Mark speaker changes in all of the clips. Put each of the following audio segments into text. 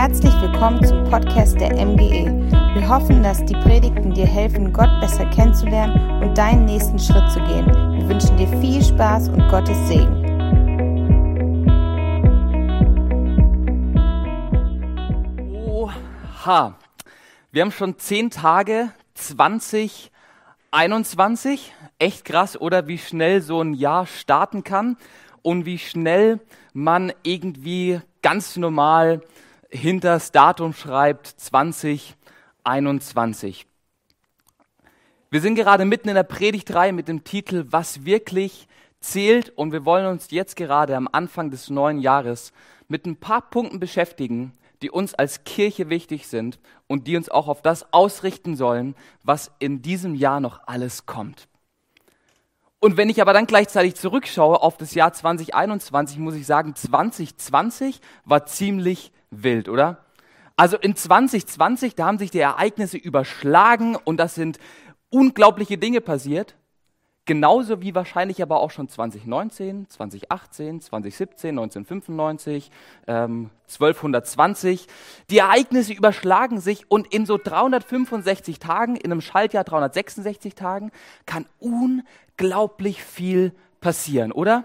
Speaker 1: Herzlich willkommen zum Podcast der MGE. Wir hoffen, dass die Predigten dir helfen, Gott besser kennenzulernen und deinen nächsten Schritt zu gehen. Wir wünschen dir viel Spaß und Gottes Segen.
Speaker 2: Oha, wir haben schon zehn Tage 2021. Echt krass, oder wie schnell so ein Jahr starten kann und wie schnell man irgendwie ganz normal hinter das Datum schreibt 2021. Wir sind gerade mitten in der Predigtreihe mit dem Titel Was wirklich zählt und wir wollen uns jetzt gerade am Anfang des neuen Jahres mit ein paar Punkten beschäftigen, die uns als Kirche wichtig sind und die uns auch auf das ausrichten sollen, was in diesem Jahr noch alles kommt. Und wenn ich aber dann gleichzeitig zurückschaue auf das Jahr 2021, muss ich sagen, 2020 war ziemlich wild, oder? Also in 2020, da haben sich die Ereignisse überschlagen und das sind unglaubliche Dinge passiert. Genauso wie wahrscheinlich aber auch schon 2019, 2018, 2017, 1995, ähm, 1220. Die Ereignisse überschlagen sich und in so 365 Tagen, in einem Schaltjahr 366 Tagen, kann unglaublich viel passieren, oder?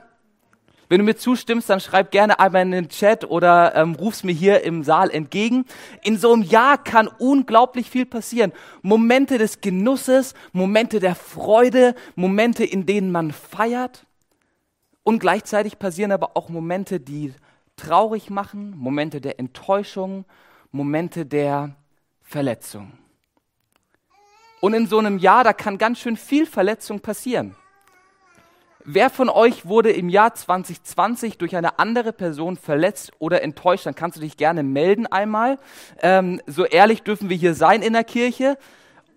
Speaker 2: Wenn du mir zustimmst, dann schreib gerne einmal in den Chat oder ähm, ruf's mir hier im Saal entgegen. In so einem Jahr kann unglaublich viel passieren. Momente des Genusses, Momente der Freude, Momente, in denen man feiert. Und gleichzeitig passieren aber auch Momente, die traurig machen, Momente der Enttäuschung, Momente der Verletzung. Und in so einem Jahr, da kann ganz schön viel Verletzung passieren. Wer von euch wurde im Jahr 2020 durch eine andere Person verletzt oder enttäuscht? Dann kannst du dich gerne melden einmal. Ähm, so ehrlich dürfen wir hier sein in der Kirche.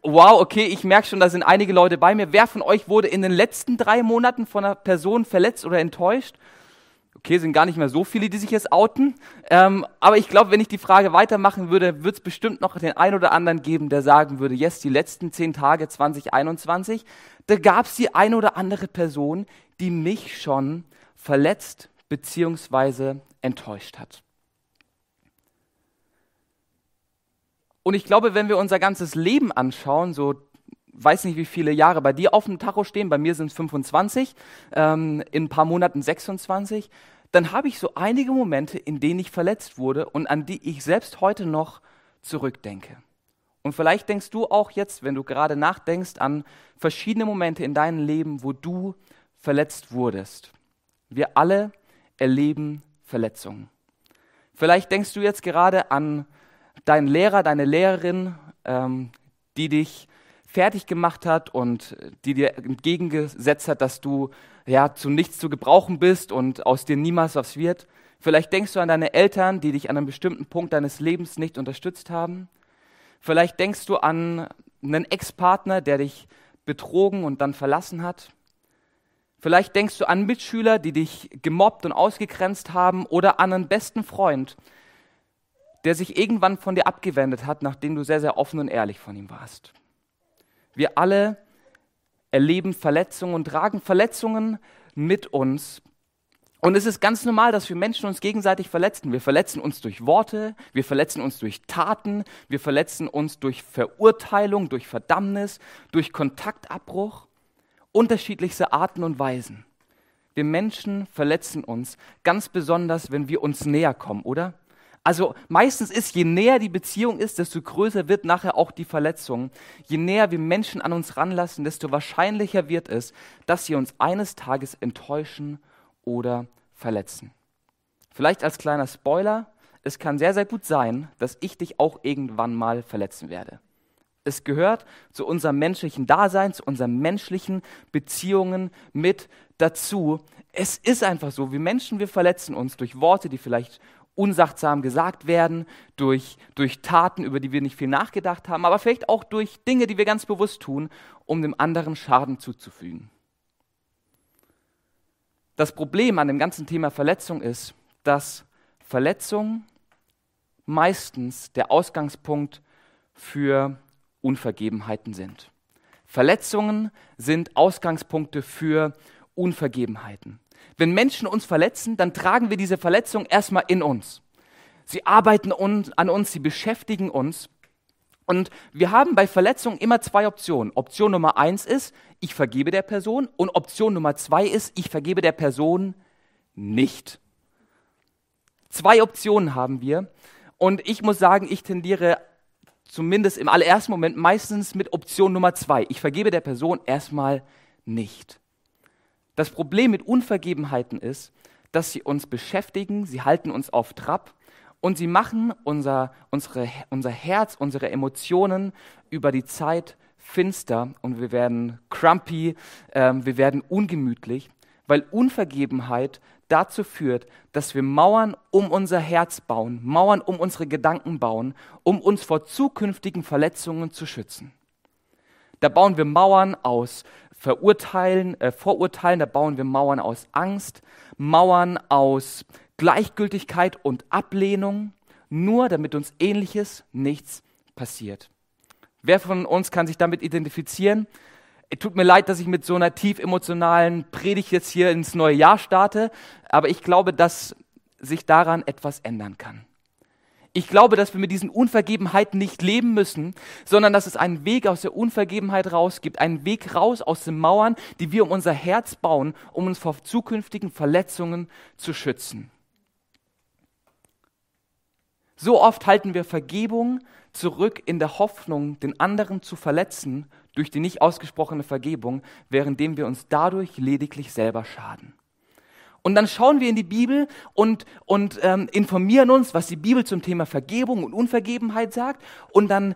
Speaker 2: Wow, okay, ich merke schon, da sind einige Leute bei mir. Wer von euch wurde in den letzten drei Monaten von einer Person verletzt oder enttäuscht? Okay, sind gar nicht mehr so viele, die sich jetzt outen. Ähm, aber ich glaube, wenn ich die Frage weitermachen würde, wird es bestimmt noch den einen oder anderen geben, der sagen würde, yes, die letzten zehn Tage 2021, da gab es die eine oder andere Person, die mich schon verletzt bzw. enttäuscht hat. Und ich glaube, wenn wir unser ganzes Leben anschauen, so weiß nicht, wie viele Jahre bei dir auf dem Tacho stehen, bei mir sind es 25, ähm, in ein paar Monaten 26, dann habe ich so einige Momente, in denen ich verletzt wurde und an die ich selbst heute noch zurückdenke. Und vielleicht denkst du auch jetzt, wenn du gerade nachdenkst, an verschiedene Momente in deinem Leben, wo du verletzt wurdest. Wir alle erleben Verletzungen. Vielleicht denkst du jetzt gerade an deinen Lehrer, deine Lehrerin, ähm, die dich fertig gemacht hat und die dir entgegengesetzt hat, dass du ja zu nichts zu gebrauchen bist und aus dir niemals was wird. Vielleicht denkst du an deine Eltern, die dich an einem bestimmten Punkt deines Lebens nicht unterstützt haben. Vielleicht denkst du an einen Ex-Partner, der dich betrogen und dann verlassen hat. Vielleicht denkst du an Mitschüler, die dich gemobbt und ausgegrenzt haben oder an einen besten Freund, der sich irgendwann von dir abgewendet hat, nachdem du sehr, sehr offen und ehrlich von ihm warst. Wir alle erleben Verletzungen und tragen Verletzungen mit uns. Und es ist ganz normal, dass wir Menschen uns gegenseitig verletzen. Wir verletzen uns durch Worte, wir verletzen uns durch Taten, wir verletzen uns durch Verurteilung, durch Verdammnis, durch Kontaktabbruch, unterschiedlichste Arten und Weisen. Wir Menschen verletzen uns ganz besonders, wenn wir uns näher kommen, oder? Also meistens ist, je näher die Beziehung ist, desto größer wird nachher auch die Verletzung. Je näher wir Menschen an uns ranlassen, desto wahrscheinlicher wird es, dass sie uns eines Tages enttäuschen oder verletzen. Vielleicht als kleiner Spoiler, es kann sehr, sehr gut sein, dass ich dich auch irgendwann mal verletzen werde. Es gehört zu unserem menschlichen Dasein, zu unseren menschlichen Beziehungen mit dazu. Es ist einfach so, wir Menschen, wir verletzen uns durch Worte, die vielleicht unsachtsam gesagt werden, durch, durch Taten, über die wir nicht viel nachgedacht haben, aber vielleicht auch durch Dinge, die wir ganz bewusst tun, um dem anderen Schaden zuzufügen. Das Problem an dem ganzen Thema Verletzung ist, dass Verletzung meistens der Ausgangspunkt für Unvergebenheiten sind. Verletzungen sind Ausgangspunkte für Unvergebenheiten. Wenn Menschen uns verletzen, dann tragen wir diese Verletzung erstmal in uns. Sie arbeiten an uns, sie beschäftigen uns. Und wir haben bei Verletzungen immer zwei Optionen. Option Nummer eins ist, ich vergebe der Person. Und Option Nummer zwei ist, ich vergebe der Person nicht. Zwei Optionen haben wir. Und ich muss sagen, ich tendiere zumindest im allerersten Moment meistens mit Option Nummer zwei. Ich vergebe der Person erstmal nicht. Das Problem mit Unvergebenheiten ist, dass sie uns beschäftigen, sie halten uns auf Trab und sie machen unser, unsere, unser Herz, unsere Emotionen über die Zeit finster und wir werden crumpy, äh, wir werden ungemütlich, weil Unvergebenheit dazu führt, dass wir Mauern um unser Herz bauen, Mauern um unsere Gedanken bauen, um uns vor zukünftigen Verletzungen zu schützen. Da bauen wir Mauern aus Verurteilen, äh, Vorurteilen, da bauen wir Mauern aus Angst, Mauern aus Gleichgültigkeit und Ablehnung, nur damit uns ähnliches nichts passiert. Wer von uns kann sich damit identifizieren? Es tut mir leid, dass ich mit so einer tief emotionalen Predigt jetzt hier ins neue Jahr starte, aber ich glaube, dass sich daran etwas ändern kann. Ich glaube, dass wir mit diesen Unvergebenheiten nicht leben müssen, sondern dass es einen Weg aus der Unvergebenheit raus gibt, einen Weg raus aus den Mauern, die wir um unser Herz bauen, um uns vor zukünftigen Verletzungen zu schützen. So oft halten wir Vergebung zurück in der Hoffnung, den anderen zu verletzen durch die nicht ausgesprochene Vergebung, währenddem wir uns dadurch lediglich selber schaden. Und dann schauen wir in die Bibel und, und ähm, informieren uns, was die Bibel zum Thema Vergebung und Unvergebenheit sagt. Und dann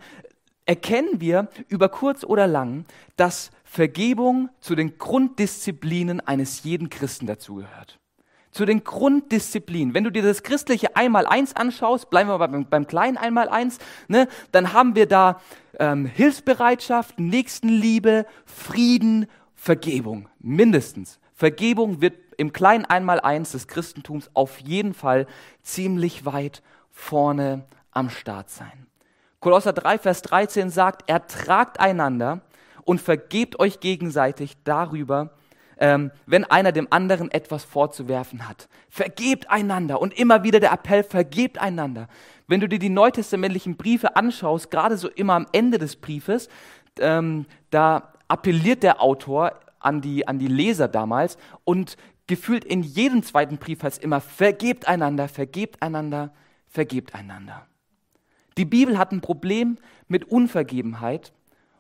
Speaker 2: erkennen wir über kurz oder lang, dass Vergebung zu den Grunddisziplinen eines jeden Christen dazugehört zu den Grunddisziplinen. Wenn du dir das christliche Einmaleins anschaust, bleiben wir beim, beim kleinen Einmaleins, ne, dann haben wir da ähm, Hilfsbereitschaft, Nächstenliebe, Frieden, Vergebung, mindestens. Vergebung wird im kleinen Einmaleins des Christentums auf jeden Fall ziemlich weit vorne am Start sein. Kolosser 3, Vers 13 sagt, ertragt einander und vergebt euch gegenseitig darüber, ähm, wenn einer dem anderen etwas vorzuwerfen hat. Vergebt einander und immer wieder der Appell, vergebt einander. Wenn du dir die neutestamentlichen Briefe anschaust, gerade so immer am Ende des Briefes, ähm, da appelliert der Autor an die, an die Leser damals und gefühlt in jedem zweiten Brief heißt immer, vergebt einander, vergebt einander, vergebt einander. Die Bibel hat ein Problem mit Unvergebenheit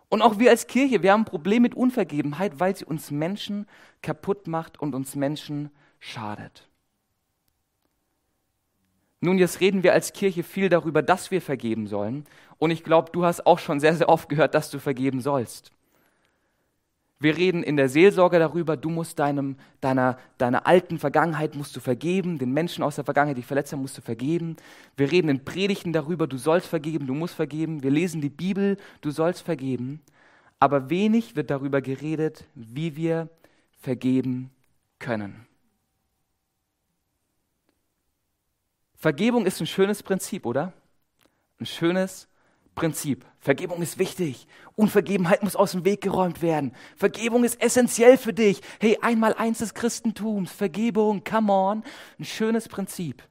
Speaker 2: und auch wir als Kirche, wir haben ein Problem mit Unvergebenheit, weil sie uns Menschen kaputt macht und uns Menschen schadet. Nun, jetzt reden wir als Kirche viel darüber, dass wir vergeben sollen. Und ich glaube, du hast auch schon sehr, sehr oft gehört, dass du vergeben sollst. Wir reden in der Seelsorge darüber, du musst deinem, deiner, deiner alten Vergangenheit musst du vergeben, den Menschen aus der Vergangenheit, die verletzt haben, musst du vergeben. Wir reden in Predigten darüber, du sollst vergeben, du musst vergeben. Wir lesen die Bibel, du sollst vergeben. Aber wenig wird darüber geredet, wie wir vergeben können. Vergebung ist ein schönes Prinzip, oder? Ein schönes Prinzip. Vergebung ist wichtig. Unvergebenheit muss aus dem Weg geräumt werden. Vergebung ist essentiell für dich. Hey, einmal eins des Christentums. Vergebung, come on. Ein schönes Prinzip.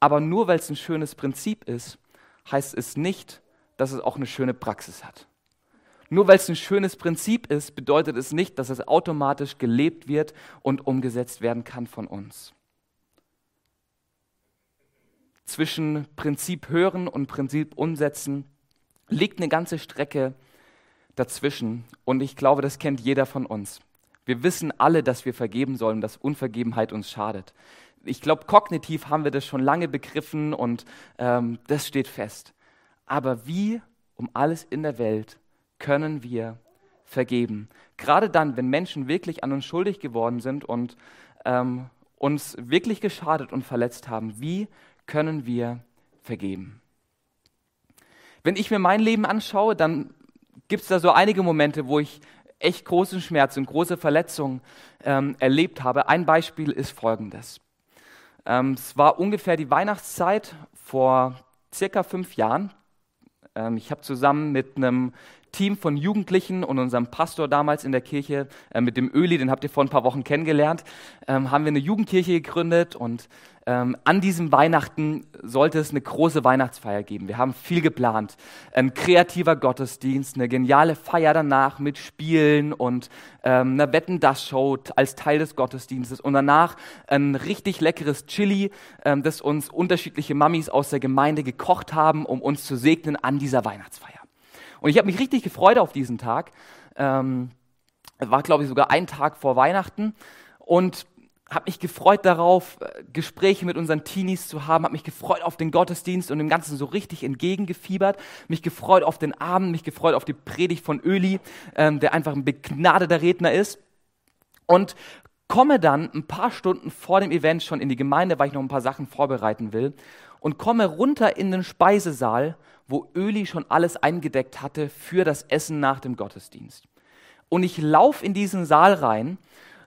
Speaker 2: Aber nur weil es ein schönes Prinzip ist, heißt es nicht, dass es auch eine schöne Praxis hat. Nur weil es ein schönes Prinzip ist, bedeutet es nicht, dass es automatisch gelebt wird und umgesetzt werden kann von uns zwischen Prinzip hören und Prinzip umsetzen liegt eine ganze Strecke dazwischen. Und ich glaube, das kennt jeder von uns. Wir wissen alle, dass wir vergeben sollen, dass Unvergebenheit uns schadet. Ich glaube, kognitiv haben wir das schon lange begriffen und ähm, das steht fest. Aber wie um alles in der Welt können wir vergeben? Gerade dann, wenn Menschen wirklich an uns schuldig geworden sind und ähm, uns wirklich geschadet und verletzt haben, wie können wir vergeben. Wenn ich mir mein Leben anschaue, dann gibt es da so einige Momente, wo ich echt großen Schmerz und große Verletzungen ähm, erlebt habe. Ein Beispiel ist folgendes. Ähm, es war ungefähr die Weihnachtszeit vor circa fünf Jahren. Ähm, ich habe zusammen mit einem Team von Jugendlichen und unserem Pastor damals in der Kirche, äh, mit dem Öli, den habt ihr vor ein paar Wochen kennengelernt, ähm, haben wir eine Jugendkirche gegründet und Ähm, an diesem Weihnachten sollte es eine große Weihnachtsfeier geben. Wir haben viel geplant. Ein kreativer Gottesdienst, eine geniale Feier danach mit Spielen und ähm, einer Wetten-Das-Show als Teil des Gottesdienstes und danach ein richtig leckeres Chili, ähm, das uns unterschiedliche Mamis aus der Gemeinde gekocht haben, um uns zu segnen an dieser Weihnachtsfeier. Und ich habe mich richtig gefreut auf diesen Tag. Ähm, war, glaube ich, sogar ein Tag vor Weihnachten und habe mich gefreut darauf, äh, Gespräche mit unseren Teenies zu haben, habe mich gefreut auf den Gottesdienst und dem Ganzen so richtig entgegengefiebert, mich gefreut auf den Abend, mich gefreut auf die Predigt von Öli, ähm, der einfach ein begnadeter Redner ist. Und komme dann ein paar Stunden vor dem Event schon in die Gemeinde, weil ich noch ein paar Sachen vorbereiten will, und komme runter in den Speisesaal, wo Öli schon alles eingedeckt hatte für das Essen nach dem Gottesdienst. Und ich laufe in diesen Saal rein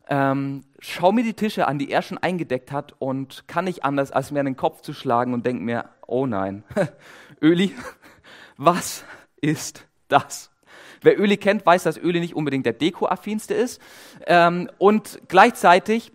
Speaker 2: ähm, schau mir die Tische an, die er schon eingedeckt hat und kann nicht anders, als mir an den Kopf zu schlagen und denke mir, oh nein, Öli, was ist das? Wer Öli kennt, weiß, dass Öli nicht unbedingt der Deko-affinste ist. Ähm, und gleichzeitig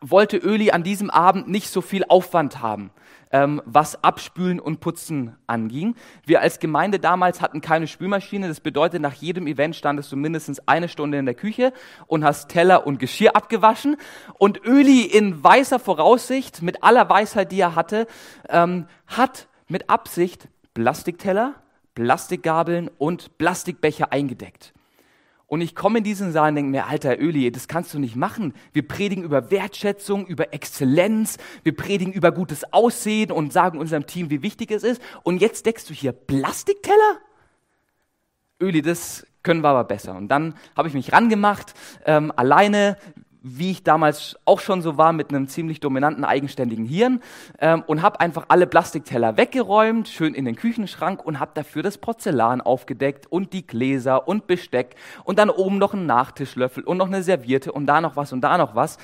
Speaker 2: wollte Öli an diesem Abend nicht so viel Aufwand haben ähm, was Abspülen und Putzen anging. Wir als Gemeinde damals hatten keine Spülmaschine. Das bedeutet, nach jedem Event standest du mindestens eine Stunde in der Küche und hast Teller und Geschirr abgewaschen. Und Öli in weißer Voraussicht, mit aller Weisheit, die er hatte, ähm, hat mit Absicht Plastikteller, Plastikgabeln und Plastikbecher eingedeckt. Und ich komme in diesen Saal und denke mir, alter Öli, das kannst du nicht machen. Wir predigen über Wertschätzung, über Exzellenz, wir predigen über gutes Aussehen und sagen unserem Team, wie wichtig es ist. Und jetzt deckst du hier Plastikteller? Öli, das können wir aber besser. Und dann habe ich mich rangemacht, ähm, alleine wie ich damals auch schon so war, mit einem ziemlich dominanten, eigenständigen Hirn ähm, und habe einfach alle Plastikteller weggeräumt, schön in den Küchenschrank und habe dafür das Porzellan aufgedeckt und die Gläser und Besteck und dann oben noch einen Nachtischlöffel und noch eine Serviette und da noch was und da noch was.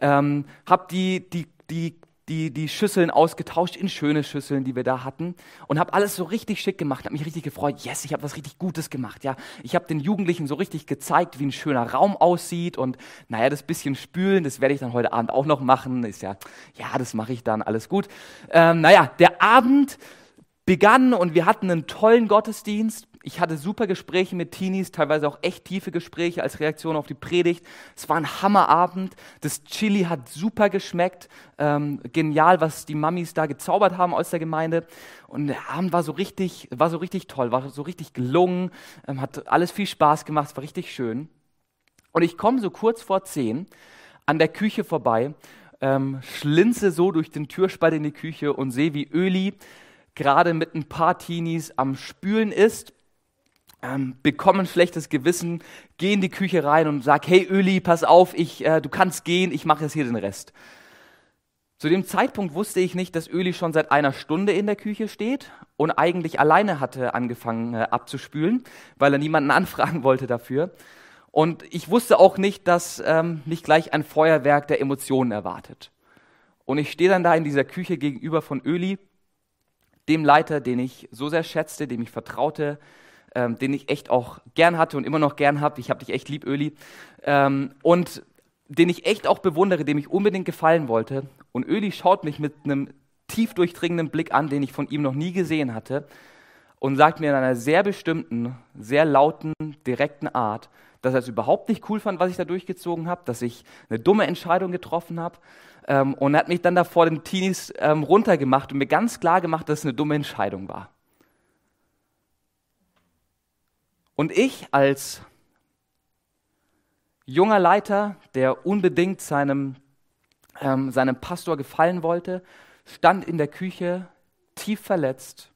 Speaker 2: Ähm, habe die, die, die die, die Schüsseln ausgetauscht in schöne Schüsseln, die wir da hatten und habe alles so richtig schick gemacht, habe mich richtig gefreut. Yes, ich habe was richtig Gutes gemacht. Ja, ich habe den Jugendlichen so richtig gezeigt, wie ein schöner Raum aussieht und naja, das bisschen spülen, das werde ich dann heute Abend auch noch machen. Ist ja, ja, das mache ich dann, alles gut. Ähm, naja, der Abend begann und wir hatten einen tollen Gottesdienst ich hatte super Gespräche mit Teenies, teilweise auch echt tiefe Gespräche als Reaktion auf die Predigt. Es war ein Hammerabend. Das Chili hat super geschmeckt. Ähm, genial, was die Mamis da gezaubert haben aus der Gemeinde. Und der Abend war so richtig, war so richtig toll, war so richtig gelungen, ähm, hat alles viel Spaß gemacht, war richtig schön. Und ich komme so kurz vor zehn an der Küche vorbei, ähm, schlinze so durch den Türspalt in die Küche und sehe, wie Öli gerade mit ein paar Teenies am Spülen ist ähm, bekommen schlechtes Gewissen, geh in die Küche rein und sag, hey Öli, pass auf, ich, äh, du kannst gehen, ich mache jetzt hier den Rest. Zu dem Zeitpunkt wusste ich nicht, dass Öli schon seit einer Stunde in der Küche steht und eigentlich alleine hatte angefangen äh, abzuspülen, weil er niemanden anfragen wollte dafür. Und ich wusste auch nicht, dass ähm, mich gleich ein Feuerwerk der Emotionen erwartet. Und ich stehe dann da in dieser Küche gegenüber von Öli, dem Leiter, den ich so sehr schätzte, dem ich vertraute, ähm, den ich echt auch gern hatte und immer noch gern habe. Ich habe dich echt lieb, Öli. Ähm, und den ich echt auch bewundere, dem ich unbedingt gefallen wollte. Und Öli schaut mich mit einem tief durchdringenden Blick an, den ich von ihm noch nie gesehen hatte, und sagt mir in einer sehr bestimmten, sehr lauten, direkten Art, dass er es überhaupt nicht cool fand, was ich da durchgezogen habe, dass ich eine dumme Entscheidung getroffen habe. Ähm, und hat mich dann da vor den Teenies ähm, runtergemacht und mir ganz klar gemacht, dass es eine dumme Entscheidung war. Und ich als junger Leiter, der unbedingt seinem, ähm, seinem Pastor gefallen wollte, stand in der Küche tief verletzt,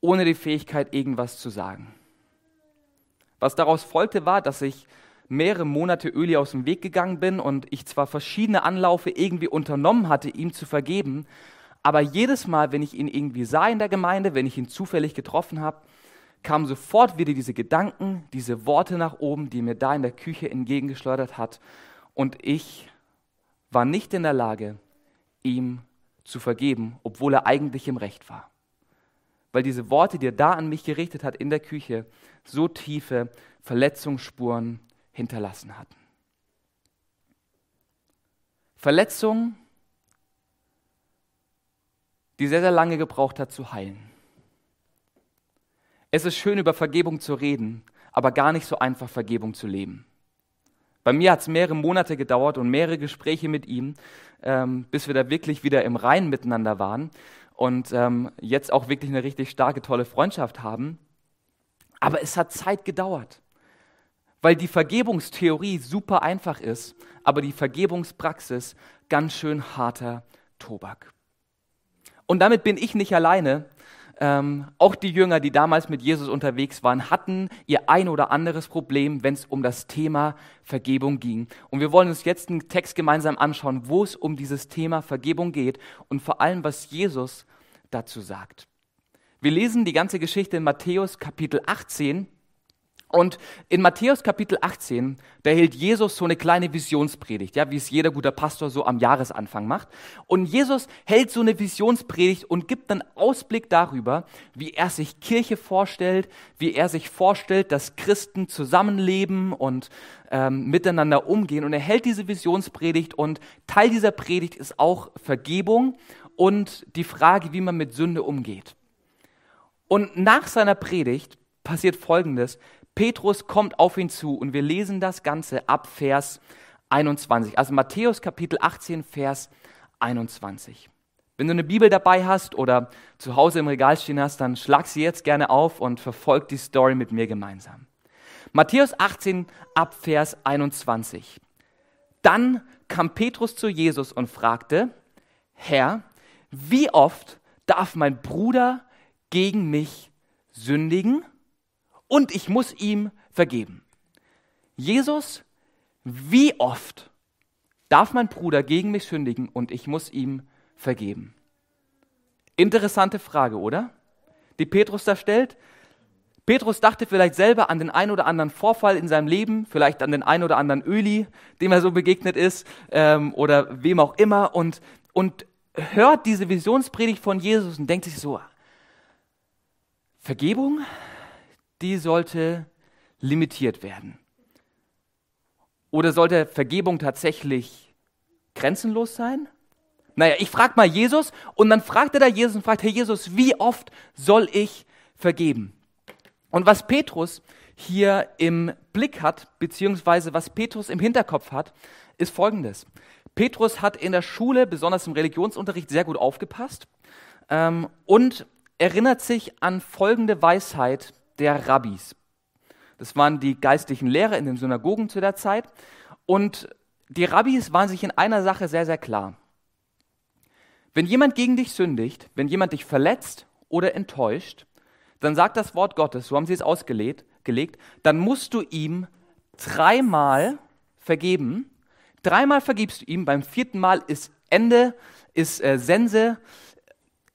Speaker 2: ohne die Fähigkeit, irgendwas zu sagen. Was daraus folgte, war, dass ich mehrere Monate Öli aus dem Weg gegangen bin und ich zwar verschiedene Anlaufe irgendwie unternommen hatte, ihm zu vergeben, aber jedes Mal, wenn ich ihn irgendwie sah in der Gemeinde, wenn ich ihn zufällig getroffen habe, kamen sofort wieder diese Gedanken, diese Worte nach oben, die mir da in der Küche entgegengeschleudert hat. Und ich war nicht in der Lage, ihm zu vergeben, obwohl er eigentlich im Recht war. Weil diese Worte, die er da an mich gerichtet hat in der Küche, so tiefe Verletzungsspuren hinterlassen hatten. Verletzung, die sehr, sehr lange gebraucht hat zu heilen. Es ist schön, über Vergebung zu reden, aber gar nicht so einfach, Vergebung zu leben. Bei mir hat es mehrere Monate gedauert und mehrere Gespräche mit ihm, ähm, bis wir da wirklich wieder im Reinen miteinander waren und ähm, jetzt auch wirklich eine richtig starke, tolle Freundschaft haben. Aber es hat Zeit gedauert, weil die Vergebungstheorie super einfach ist, aber die Vergebungspraxis ganz schön harter Tobak. Und damit bin ich nicht alleine. Ähm, auch die Jünger, die damals mit Jesus unterwegs waren, hatten ihr ein oder anderes Problem, wenn es um das Thema Vergebung ging. Und wir wollen uns jetzt einen Text gemeinsam anschauen, wo es um dieses Thema Vergebung geht und vor allem, was Jesus dazu sagt. Wir lesen die ganze Geschichte in Matthäus Kapitel 18. Und in Matthäus Kapitel 18, da hält Jesus so eine kleine Visionspredigt, ja, wie es jeder guter Pastor so am Jahresanfang macht. Und Jesus hält so eine Visionspredigt und gibt dann Ausblick darüber, wie er sich Kirche vorstellt, wie er sich vorstellt, dass Christen zusammenleben und ähm, miteinander umgehen. Und er hält diese Visionspredigt und Teil dieser Predigt ist auch Vergebung und die Frage, wie man mit Sünde umgeht. Und nach seiner Predigt passiert Folgendes. Petrus kommt auf ihn zu und wir lesen das Ganze ab Vers 21. Also Matthäus Kapitel 18, Vers 21. Wenn du eine Bibel dabei hast oder zu Hause im Regal stehen hast, dann schlag sie jetzt gerne auf und verfolg die Story mit mir gemeinsam. Matthäus 18 ab Vers 21. Dann kam Petrus zu Jesus und fragte, Herr, wie oft darf mein Bruder gegen mich sündigen und ich muss ihm vergeben? Jesus, wie oft darf mein Bruder gegen mich sündigen und ich muss ihm vergeben? Interessante Frage, oder? Die Petrus da stellt. Petrus dachte vielleicht selber an den ein oder anderen Vorfall in seinem Leben, vielleicht an den ein oder anderen Öli, dem er so begegnet ist, ähm, oder wem auch immer, und, und hört diese Visionspredigt von Jesus und denkt sich so, Vergebung, die sollte limitiert werden. Oder sollte Vergebung tatsächlich grenzenlos sein? Naja, ich frage mal Jesus und dann fragt er da Jesus und fragt, Herr Jesus, wie oft soll ich vergeben? Und was Petrus hier im Blick hat, beziehungsweise was Petrus im Hinterkopf hat, ist folgendes. Petrus hat in der Schule, besonders im Religionsunterricht, sehr gut aufgepasst ähm, und erinnert sich an folgende Weisheit der Rabbis. Das waren die geistlichen Lehrer in den Synagogen zu der Zeit. Und die Rabbis waren sich in einer Sache sehr, sehr klar. Wenn jemand gegen dich sündigt, wenn jemand dich verletzt oder enttäuscht, dann sagt das Wort Gottes, so haben sie es ausgelegt, gelegt, dann musst du ihm dreimal vergeben Dreimal vergibst du ihm, beim vierten Mal ist Ende, ist äh, Sense,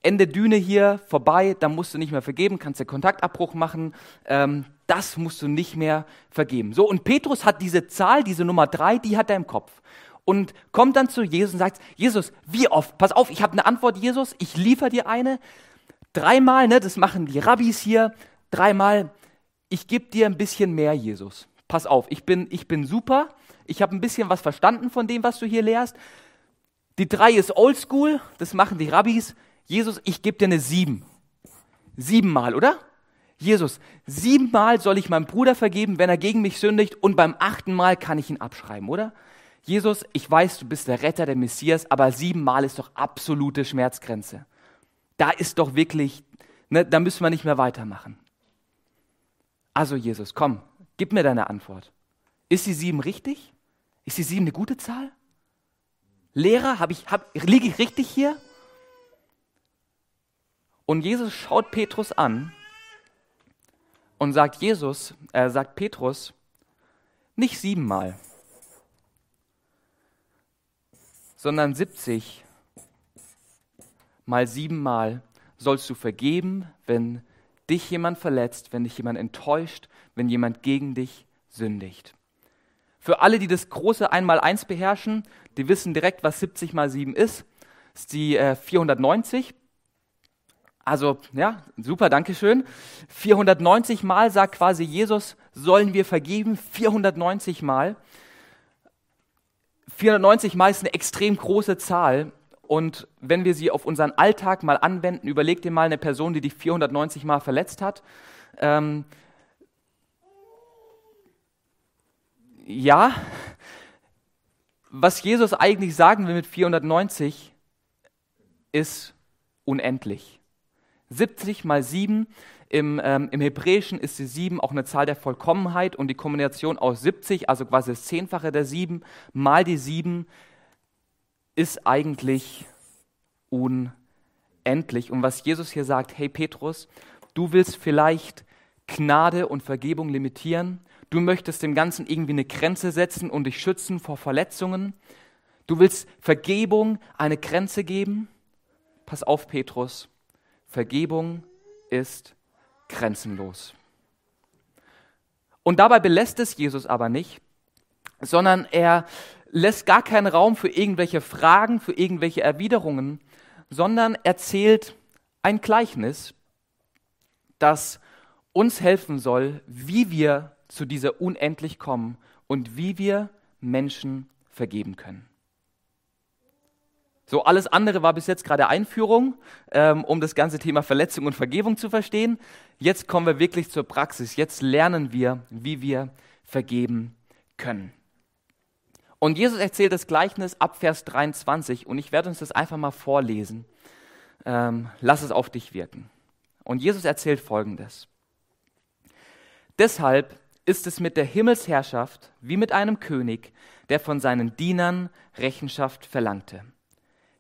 Speaker 2: Ende Düne hier vorbei, dann musst du nicht mehr vergeben, kannst du Kontaktabbruch machen. Ähm, das musst du nicht mehr vergeben. So, und Petrus hat diese Zahl, diese Nummer drei, die hat er im Kopf. Und kommt dann zu Jesus und sagt, Jesus, wie oft? Pass auf, ich habe eine Antwort, Jesus, ich liefere dir eine. Dreimal, ne, das machen die Rabbis hier, dreimal, ich gebe dir ein bisschen mehr, Jesus. Pass auf, ich bin, ich bin super, ich habe ein bisschen was verstanden von dem, was du hier lehrst. Die drei ist oldschool, das machen die Rabbis. Jesus, ich gebe dir eine sieben. Siebenmal, oder? Jesus, siebenmal soll ich meinem Bruder vergeben, wenn er gegen mich sündigt, und beim achten Mal kann ich ihn abschreiben, oder? Jesus, ich weiß, du bist der Retter, der Messias, aber siebenmal ist doch absolute Schmerzgrenze. Da ist doch wirklich, ne, da müssen wir nicht mehr weitermachen. Also Jesus, komm, gib mir deine Antwort. Ist die sieben richtig? Ist die sieben eine gute Zahl? Lehrer, hab ich, hab, liege ich richtig hier? Und Jesus schaut Petrus an und sagt Jesus, er äh, sagt Petrus, nicht siebenmal, sondern 70 mal siebenmal sollst du vergeben, wenn dich jemand verletzt, wenn dich jemand enttäuscht, wenn jemand gegen dich sündigt. Für alle, die das große Einmaleins beherrschen, die wissen direkt, was 70 mal 7 ist. Ist die äh, 490. Also, ja, super, Dankeschön. 490 Mal sagt quasi Jesus, sollen wir vergeben. 490 Mal. 490 Mal ist eine extrem große Zahl. Und wenn wir sie auf unseren Alltag mal anwenden, überleg dir mal eine Person, die dich 490 Mal verletzt hat. Ähm, ja, was Jesus eigentlich sagen will mit 490, ist unendlich. 70 mal 7 im, ähm, Im Hebräischen ist die 7 auch eine Zahl der Vollkommenheit und die Kombination aus 70, also quasi das Zehnfache der 7, mal die 7 ist eigentlich unendlich. Und was Jesus hier sagt, hey Petrus, du willst vielleicht Gnade und Vergebung limitieren, du möchtest dem Ganzen irgendwie eine Grenze setzen und dich schützen vor Verletzungen, du willst Vergebung eine Grenze geben. Pass auf, Petrus, Vergebung ist grenzenlos. Und dabei belässt es Jesus aber nicht, sondern er lässt gar keinen Raum für irgendwelche Fragen, für irgendwelche Erwiderungen, sondern erzählt ein Gleichnis, das uns helfen soll, wie wir zu dieser unendlich kommen und wie wir Menschen vergeben können. So, alles andere war bis jetzt gerade Einführung, ähm, um das ganze Thema Verletzung und Vergebung zu verstehen. Jetzt kommen wir wirklich zur Praxis. Jetzt lernen wir, wie wir vergeben können. Und Jesus erzählt das Gleichnis ab Vers 23 und ich werde uns das einfach mal vorlesen. Ähm, lass es auf dich wirken. Und Jesus erzählt Folgendes. Deshalb ist es mit der Himmelsherrschaft wie mit einem König, der von seinen Dienern Rechenschaft verlangte.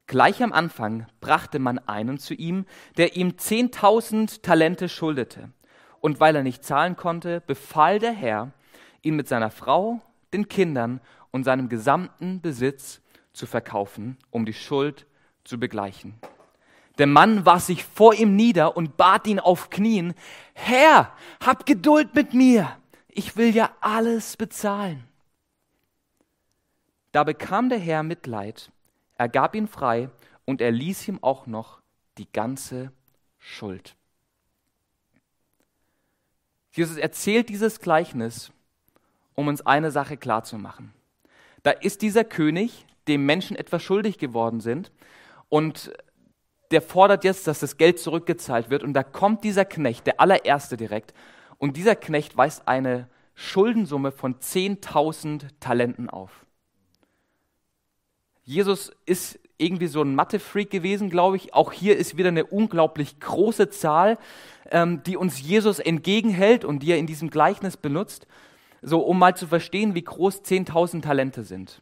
Speaker 2: Gleich am Anfang brachte man einen zu ihm, der ihm zehntausend Talente schuldete. Und weil er nicht zahlen konnte, befahl der Herr, ihn mit seiner Frau, den Kindern und seinem gesamten Besitz zu verkaufen, um die Schuld zu begleichen. Der Mann warf sich vor ihm nieder und bat ihn auf Knien, Herr, hab Geduld mit mir, ich will ja alles bezahlen. Da bekam der Herr Mitleid er gab ihn frei und er ließ ihm auch noch die ganze Schuld. Jesus erzählt dieses Gleichnis, um uns eine Sache klarzumachen. Da ist dieser König, dem Menschen etwas schuldig geworden sind, und der fordert jetzt, dass das Geld zurückgezahlt wird. Und da kommt dieser Knecht, der allererste direkt, und dieser Knecht weist eine Schuldensumme von 10.000 Talenten auf. Jesus ist irgendwie so ein Mathe-Freak gewesen, glaube ich. Auch hier ist wieder eine unglaublich große Zahl, ähm, die uns Jesus entgegenhält und die er in diesem Gleichnis benutzt, so um mal zu verstehen, wie groß 10.000 Talente sind.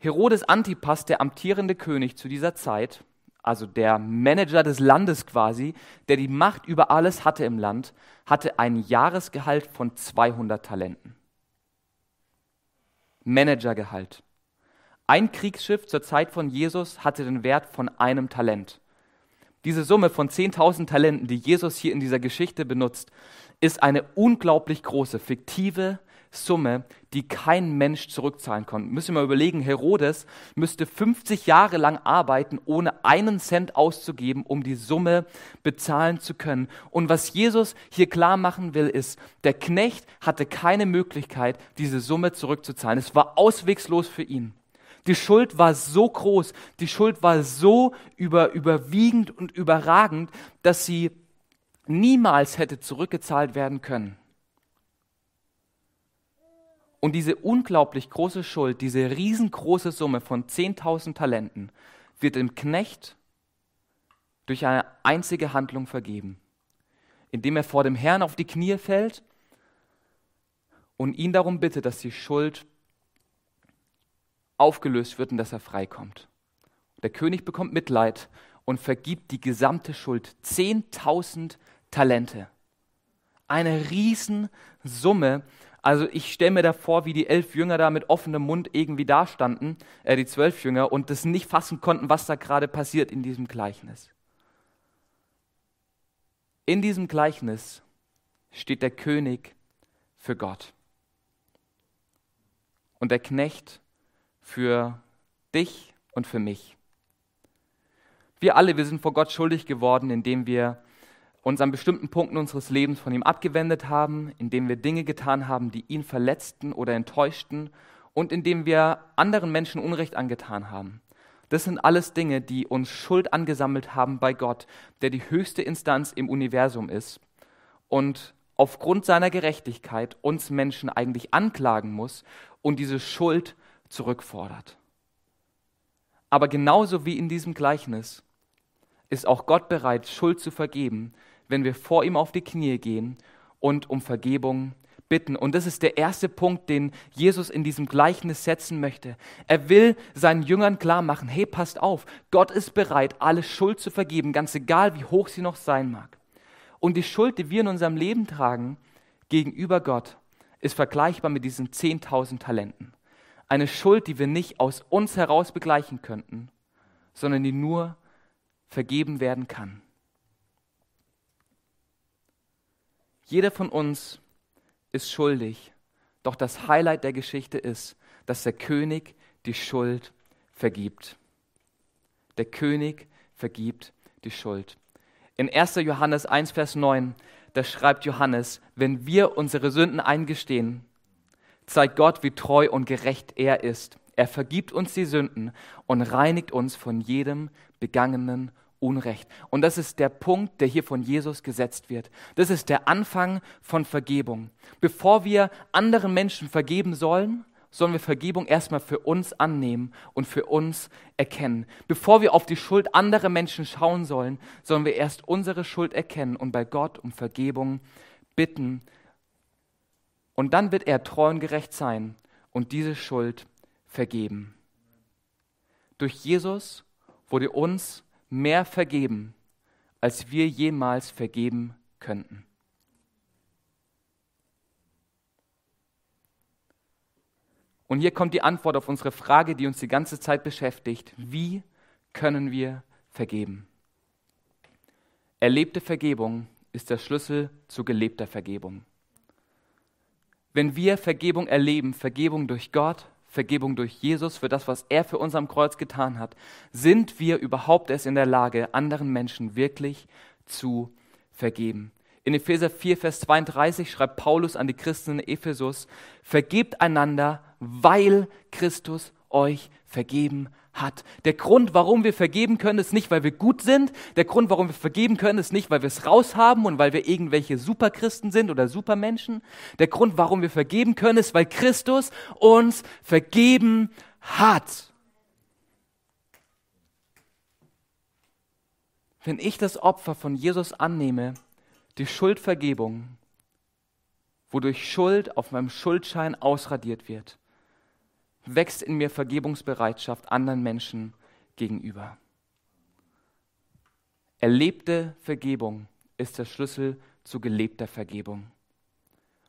Speaker 2: Herodes Antipas, der amtierende König zu dieser Zeit, also der Manager des Landes quasi, der die Macht über alles hatte im Land, hatte ein Jahresgehalt von 200 Talenten. Managergehalt. Ein Kriegsschiff zur Zeit von Jesus hatte den Wert von einem Talent. Diese Summe von 10.000 Talenten, die Jesus hier in dieser Geschichte benutzt, ist eine unglaublich große, fiktive Summe, die kein Mensch zurückzahlen konnte. Müssen wir mal überlegen, Herodes müsste 50 Jahre lang arbeiten, ohne einen Cent auszugeben, um die Summe bezahlen zu können. Und was Jesus hier klar machen will, ist, der Knecht hatte keine Möglichkeit, diese Summe zurückzuzahlen. Es war auswegslos für ihn. Die Schuld war so groß, die Schuld war so über, überwiegend und überragend, dass sie niemals hätte zurückgezahlt werden können. Und diese unglaublich große Schuld, diese riesengroße Summe von 10.000 Talenten, wird dem Knecht durch eine einzige Handlung vergeben, indem er vor dem Herrn auf die Knie fällt und ihn darum bittet, dass die Schuld aufgelöst wird und dass er freikommt. Der König bekommt Mitleid und vergibt die gesamte Schuld. 10.000 Talente. Eine Riesensumme. Also ich stelle mir da vor, wie die elf Jünger da mit offenem Mund irgendwie dastanden, äh, die zwölf Jünger, und das nicht fassen konnten, was da gerade passiert in diesem Gleichnis. In diesem Gleichnis steht der König für Gott. Und der Knecht für dich und für mich. Wir alle, wir sind vor Gott schuldig geworden, indem wir uns an bestimmten Punkten unseres Lebens von ihm abgewendet haben, indem wir Dinge getan haben, die ihn verletzten oder enttäuschten und indem wir anderen Menschen Unrecht angetan haben. Das sind alles Dinge, die uns Schuld angesammelt haben bei Gott, der die höchste Instanz im Universum ist und aufgrund seiner Gerechtigkeit uns Menschen eigentlich anklagen muss und diese Schuld zurückfordert. Aber genauso wie in diesem Gleichnis ist auch Gott bereit, Schuld zu vergeben, wenn wir vor ihm auf die Knie gehen und um Vergebung bitten. Und das ist der erste Punkt, den Jesus in diesem Gleichnis setzen möchte. Er will seinen Jüngern klar machen, hey, passt auf, Gott ist bereit, alle Schuld zu vergeben, ganz egal, wie hoch sie noch sein mag. Und die Schuld, die wir in unserem Leben tragen gegenüber Gott, ist vergleichbar mit diesen 10.000 Talenten. Eine Schuld, die wir nicht aus uns heraus begleichen könnten, sondern die nur vergeben werden kann. Jeder von uns ist schuldig, doch das Highlight der Geschichte ist, dass der König die Schuld vergibt. Der König vergibt die Schuld. In 1. Johannes 1, Vers 9, da schreibt Johannes, wenn wir unsere Sünden eingestehen, zeigt Gott, wie treu und gerecht er ist. Er vergibt uns die Sünden und reinigt uns von jedem begangenen Unrecht. Und das ist der Punkt, der hier von Jesus gesetzt wird. Das ist der Anfang von Vergebung. Bevor wir anderen Menschen vergeben sollen, sollen wir Vergebung erstmal für uns annehmen und für uns erkennen. Bevor wir auf die Schuld anderer Menschen schauen sollen, sollen wir erst unsere Schuld erkennen und bei Gott um Vergebung bitten und dann wird er treu und gerecht sein und diese Schuld vergeben. Durch Jesus wurde uns mehr vergeben, als wir jemals vergeben könnten. Und hier kommt die Antwort auf unsere Frage, die uns die ganze Zeit beschäftigt. Wie können wir vergeben? Erlebte Vergebung ist der Schlüssel zu gelebter Vergebung. Wenn wir Vergebung erleben, Vergebung durch Gott, Vergebung durch Jesus für das, was er für uns am Kreuz getan hat, sind wir überhaupt erst in der Lage, anderen Menschen wirklich zu vergeben. In Epheser 4, Vers 32 schreibt Paulus an die Christen in Ephesus, vergebt einander, weil Christus euch vergeben hat. Der Grund, warum wir vergeben können, ist nicht, weil wir gut sind. Der Grund, warum wir vergeben können, ist nicht, weil wir es raushaben und weil wir irgendwelche Superchristen sind oder Supermenschen. Der Grund, warum wir vergeben können, ist, weil Christus uns vergeben hat. Wenn ich das Opfer von Jesus annehme, die Schuldvergebung, wodurch Schuld auf meinem Schuldschein ausradiert wird, wächst in mir Vergebungsbereitschaft anderen Menschen gegenüber. Erlebte Vergebung ist der Schlüssel zu gelebter Vergebung.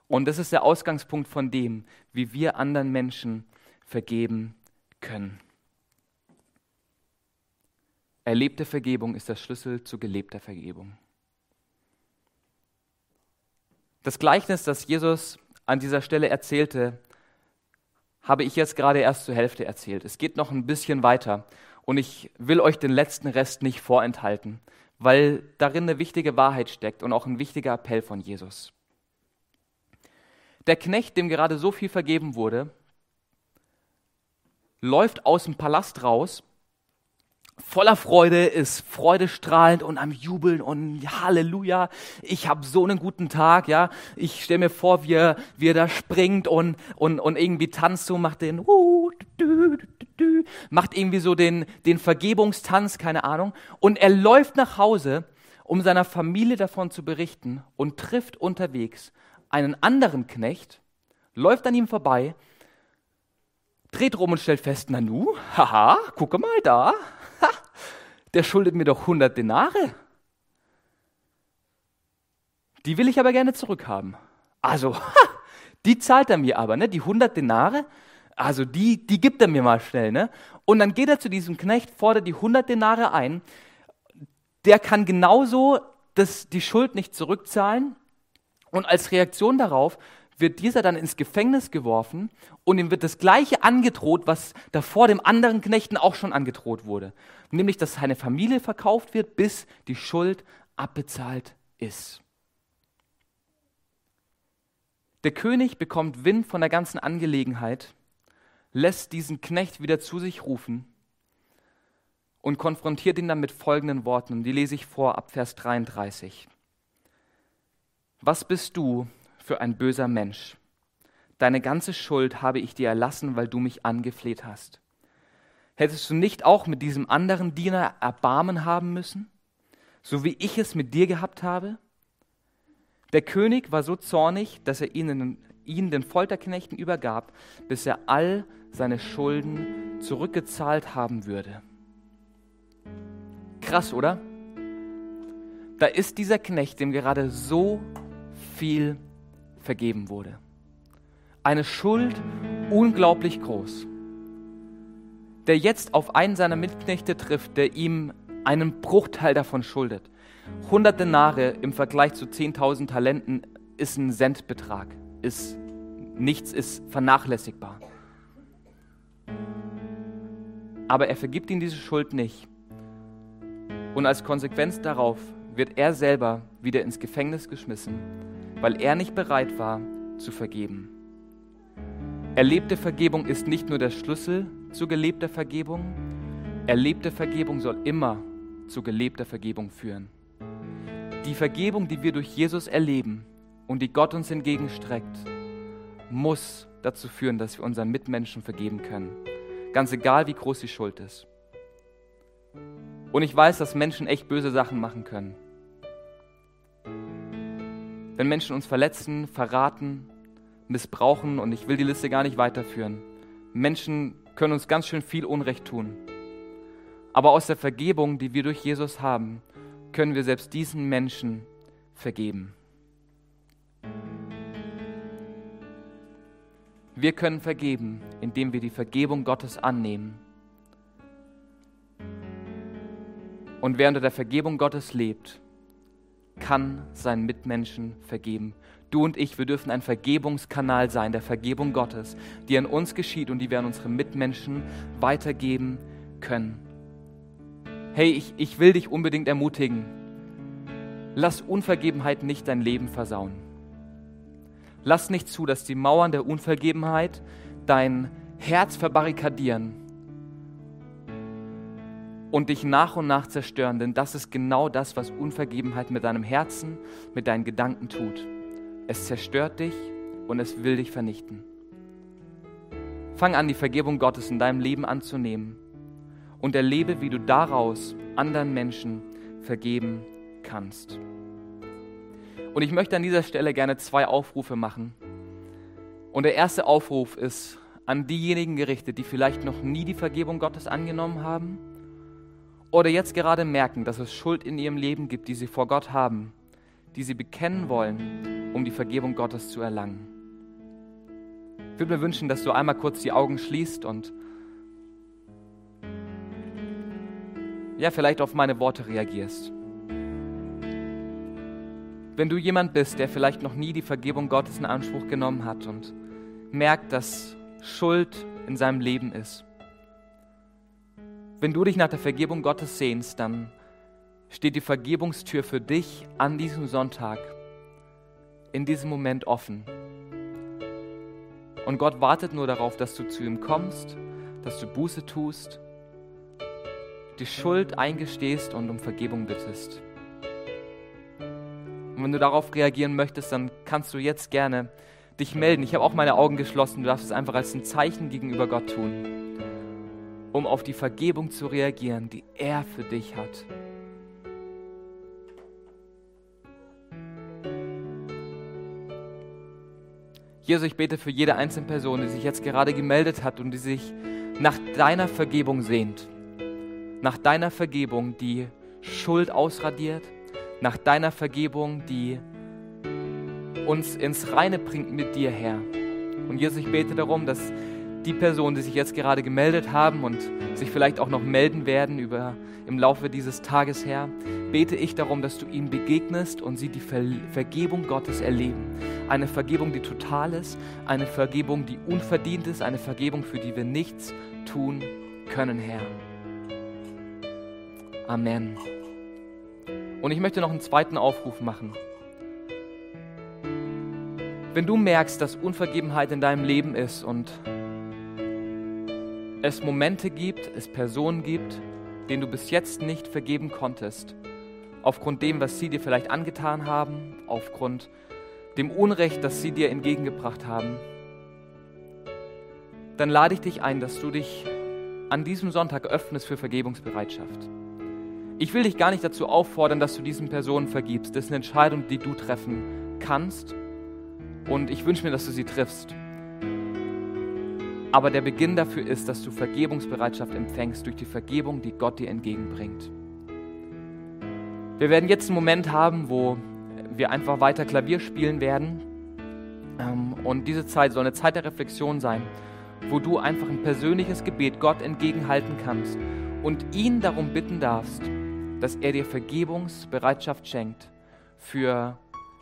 Speaker 2: Und das ist der Ausgangspunkt von dem, wie wir anderen Menschen vergeben können. Erlebte Vergebung ist der Schlüssel zu gelebter Vergebung. Das Gleichnis, das Jesus an dieser Stelle erzählte, habe ich jetzt gerade erst zur Hälfte erzählt. Es geht noch ein bisschen weiter und ich will euch den letzten Rest nicht vorenthalten, weil darin eine wichtige Wahrheit steckt und auch ein wichtiger Appell von Jesus. Der Knecht, dem gerade so viel vergeben wurde, läuft aus dem Palast raus voller Freude, ist freudestrahlend und am Jubeln und Halleluja, ich habe so einen guten Tag, ja. Ich stelle mir vor, wie er, wie er da springt und, und, und irgendwie tanzt so, macht den, macht irgendwie so den, den Vergebungstanz, keine Ahnung. Und er läuft nach Hause, um seiner Familie davon zu berichten und trifft unterwegs einen anderen Knecht, läuft an ihm vorbei, dreht rum und stellt fest, Nanu, haha, gucke mal da, der schuldet mir doch 100 Denare. Die will ich aber gerne zurückhaben. Also, die zahlt er mir aber, ne? Die 100 Denare, also die, die gibt er mir mal schnell, ne? Und dann geht er zu diesem Knecht, fordert die 100 Denare ein. Der kann genauso das, die Schuld nicht zurückzahlen. Und als Reaktion darauf wird dieser dann ins Gefängnis geworfen und ihm wird das Gleiche angedroht, was davor dem anderen Knechten auch schon angedroht wurde. Nämlich, dass seine Familie verkauft wird, bis die Schuld abbezahlt ist. Der König bekommt Wind von der ganzen Angelegenheit lässt diesen Knecht wieder zu sich rufen und konfrontiert ihn dann mit folgenden Worten. Und die lese ich vor ab Vers 33. Was bist du für ein böser Mensch? Deine ganze Schuld habe ich dir erlassen, weil du mich angefleht hast. Hättest du nicht auch mit diesem anderen Diener Erbarmen haben müssen, so wie ich es mit dir gehabt habe? Der König war so zornig, dass er ihn, ihn den Folterknechten übergab, bis er all seine Schulden zurückgezahlt haben würde. Krass, oder? Da ist dieser Knecht, dem gerade so viel vergeben wurde. Eine Schuld unglaublich groß. Der jetzt auf einen seiner Mitknechte trifft, der ihm einen Bruchteil davon schuldet. 100 Denare im Vergleich zu 10.000 Talenten ist ein Centbetrag, ist nichts ist vernachlässigbar. Aber er vergibt ihm diese Schuld nicht. Und als Konsequenz darauf wird er selber wieder ins Gefängnis geschmissen, weil er nicht bereit war zu vergeben. Erlebte Vergebung ist nicht nur der Schlüssel zu gelebter Vergebung, erlebte Vergebung soll immer zu gelebter Vergebung führen. Die Vergebung, die wir durch Jesus erleben und die Gott uns entgegenstreckt, muss dazu führen, dass wir unseren Mitmenschen vergeben können. Ganz egal, wie groß die Schuld ist. Und ich weiß, dass Menschen echt böse Sachen machen können. Wenn Menschen uns verletzen, verraten, missbrauchen, und ich will die Liste gar nicht weiterführen. Menschen können uns ganz schön viel Unrecht tun. Aber aus der Vergebung, die wir durch Jesus haben, können wir selbst diesen Menschen vergeben. Wir können vergeben, indem wir die Vergebung Gottes annehmen. Und wer unter der Vergebung Gottes lebt, kann seinen Mitmenschen vergeben. Du und ich, wir dürfen ein Vergebungskanal sein, der Vergebung Gottes, die an uns geschieht und die wir an unsere Mitmenschen weitergeben können. Hey, ich, ich will dich unbedingt ermutigen. Lass Unvergebenheit nicht dein Leben versauen. Lass nicht zu, dass die Mauern der Unvergebenheit dein Herz verbarrikadieren und dich nach und nach zerstören, denn das ist genau das, was Unvergebenheit mit deinem Herzen, mit deinen Gedanken tut. Es zerstört dich und es will dich vernichten. Fang an, die Vergebung Gottes in deinem Leben anzunehmen und erlebe, wie du daraus anderen Menschen vergeben kannst. Und ich möchte an dieser Stelle gerne zwei Aufrufe machen. Und der erste Aufruf ist an diejenigen gerichtet, die vielleicht noch nie die Vergebung Gottes angenommen haben oder jetzt gerade merken, dass es Schuld in ihrem Leben gibt, die sie vor Gott haben, die sie bekennen wollen, um die Vergebung Gottes zu erlangen. Ich würde mir wünschen, dass du einmal kurz die Augen schließt und ja, vielleicht auf meine Worte reagierst. Wenn du jemand bist, der vielleicht noch nie die Vergebung Gottes in Anspruch genommen hat und merkt, dass Schuld in seinem Leben ist, wenn du dich nach der Vergebung Gottes sehnst, dann steht die Vergebungstür für dich an diesem Sonntag in diesem Moment offen. Und Gott wartet nur darauf, dass du zu ihm kommst, dass du Buße tust, die Schuld eingestehst und um Vergebung bittest. Und wenn du darauf reagieren möchtest, dann kannst du jetzt gerne dich melden. Ich habe auch meine Augen geschlossen. Du darfst es einfach als ein Zeichen gegenüber Gott tun um auf die Vergebung zu reagieren, die er für dich hat. Jesus, ich bete für jede einzelne Person, die sich jetzt gerade gemeldet hat und die sich nach deiner Vergebung sehnt. Nach deiner Vergebung, die Schuld ausradiert. Nach deiner Vergebung, die uns ins Reine bringt mit dir, Herr. Und Jesus, ich bete darum, dass die Personen, die sich jetzt gerade gemeldet haben und sich vielleicht auch noch melden werden über, im Laufe dieses Tages, Herr, bete ich darum, dass du ihnen begegnest und sie die Ver Vergebung Gottes erleben. Eine Vergebung, die total ist, eine Vergebung, die unverdient ist, eine Vergebung, für die wir nichts tun können, Herr. Amen. Und ich möchte noch einen zweiten Aufruf machen. Wenn du merkst, dass Unvergebenheit in deinem Leben ist und es Momente gibt, es Personen gibt, denen du bis jetzt nicht vergeben konntest, aufgrund dem, was sie dir vielleicht angetan haben, aufgrund dem Unrecht, das sie dir entgegengebracht haben, dann lade ich dich ein, dass du dich an diesem Sonntag öffnest für Vergebungsbereitschaft. Ich will dich gar nicht dazu auffordern, dass du diesen Personen vergibst. Das ist eine Entscheidung, die du treffen kannst. Und ich wünsche mir, dass du sie triffst. Aber der Beginn dafür ist, dass du Vergebungsbereitschaft empfängst durch die Vergebung, die Gott dir entgegenbringt. Wir werden jetzt einen Moment haben, wo wir einfach weiter Klavier spielen werden. Ähm, und diese Zeit soll eine Zeit der Reflexion sein, wo du einfach ein persönliches Gebet Gott entgegenhalten kannst und ihn darum bitten darfst, dass er dir Vergebungsbereitschaft schenkt für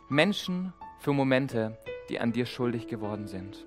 Speaker 2: Menschen, für Momente, die an dir schuldig geworden sind.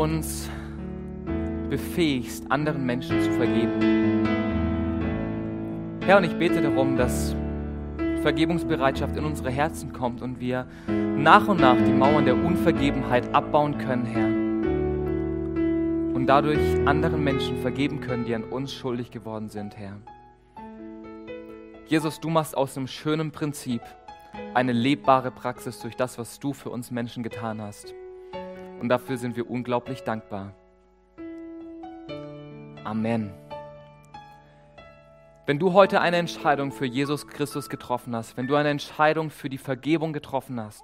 Speaker 2: Uns befähigst, anderen Menschen zu vergeben. Herr, und ich bete darum, dass Vergebungsbereitschaft in unsere Herzen kommt und wir nach und nach die Mauern der Unvergebenheit abbauen können, Herr. Und dadurch anderen Menschen vergeben können, die an uns schuldig geworden sind, Herr. Jesus, du machst aus einem schönen Prinzip eine lebbare Praxis durch das, was du für uns Menschen getan hast. Und dafür sind wir unglaublich dankbar. Amen. Wenn du heute eine Entscheidung für Jesus Christus getroffen hast, wenn du eine Entscheidung für die Vergebung getroffen hast,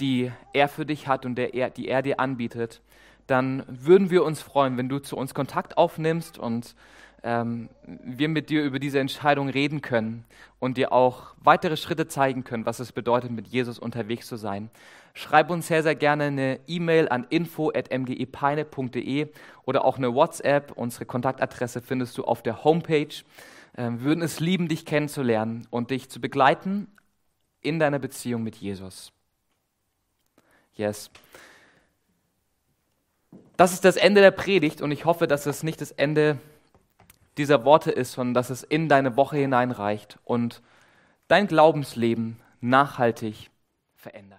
Speaker 2: die er für dich hat und der er, die er dir anbietet, dann würden wir uns freuen, wenn du zu uns Kontakt aufnimmst und ähm, wir mit dir über diese Entscheidung reden können und dir auch weitere Schritte zeigen können, was es bedeutet, mit Jesus unterwegs zu sein. Schreib uns sehr, sehr gerne eine E-Mail an info.mgepeine.de oder auch eine WhatsApp. Unsere Kontaktadresse findest du auf der Homepage. Ähm, wir würden es lieben, dich kennenzulernen und dich zu begleiten in deiner Beziehung mit Jesus. Yes. Das ist das Ende der Predigt und ich hoffe, dass es nicht das Ende dieser Worte ist, sondern dass es in deine Woche hineinreicht und dein Glaubensleben nachhaltig verändert.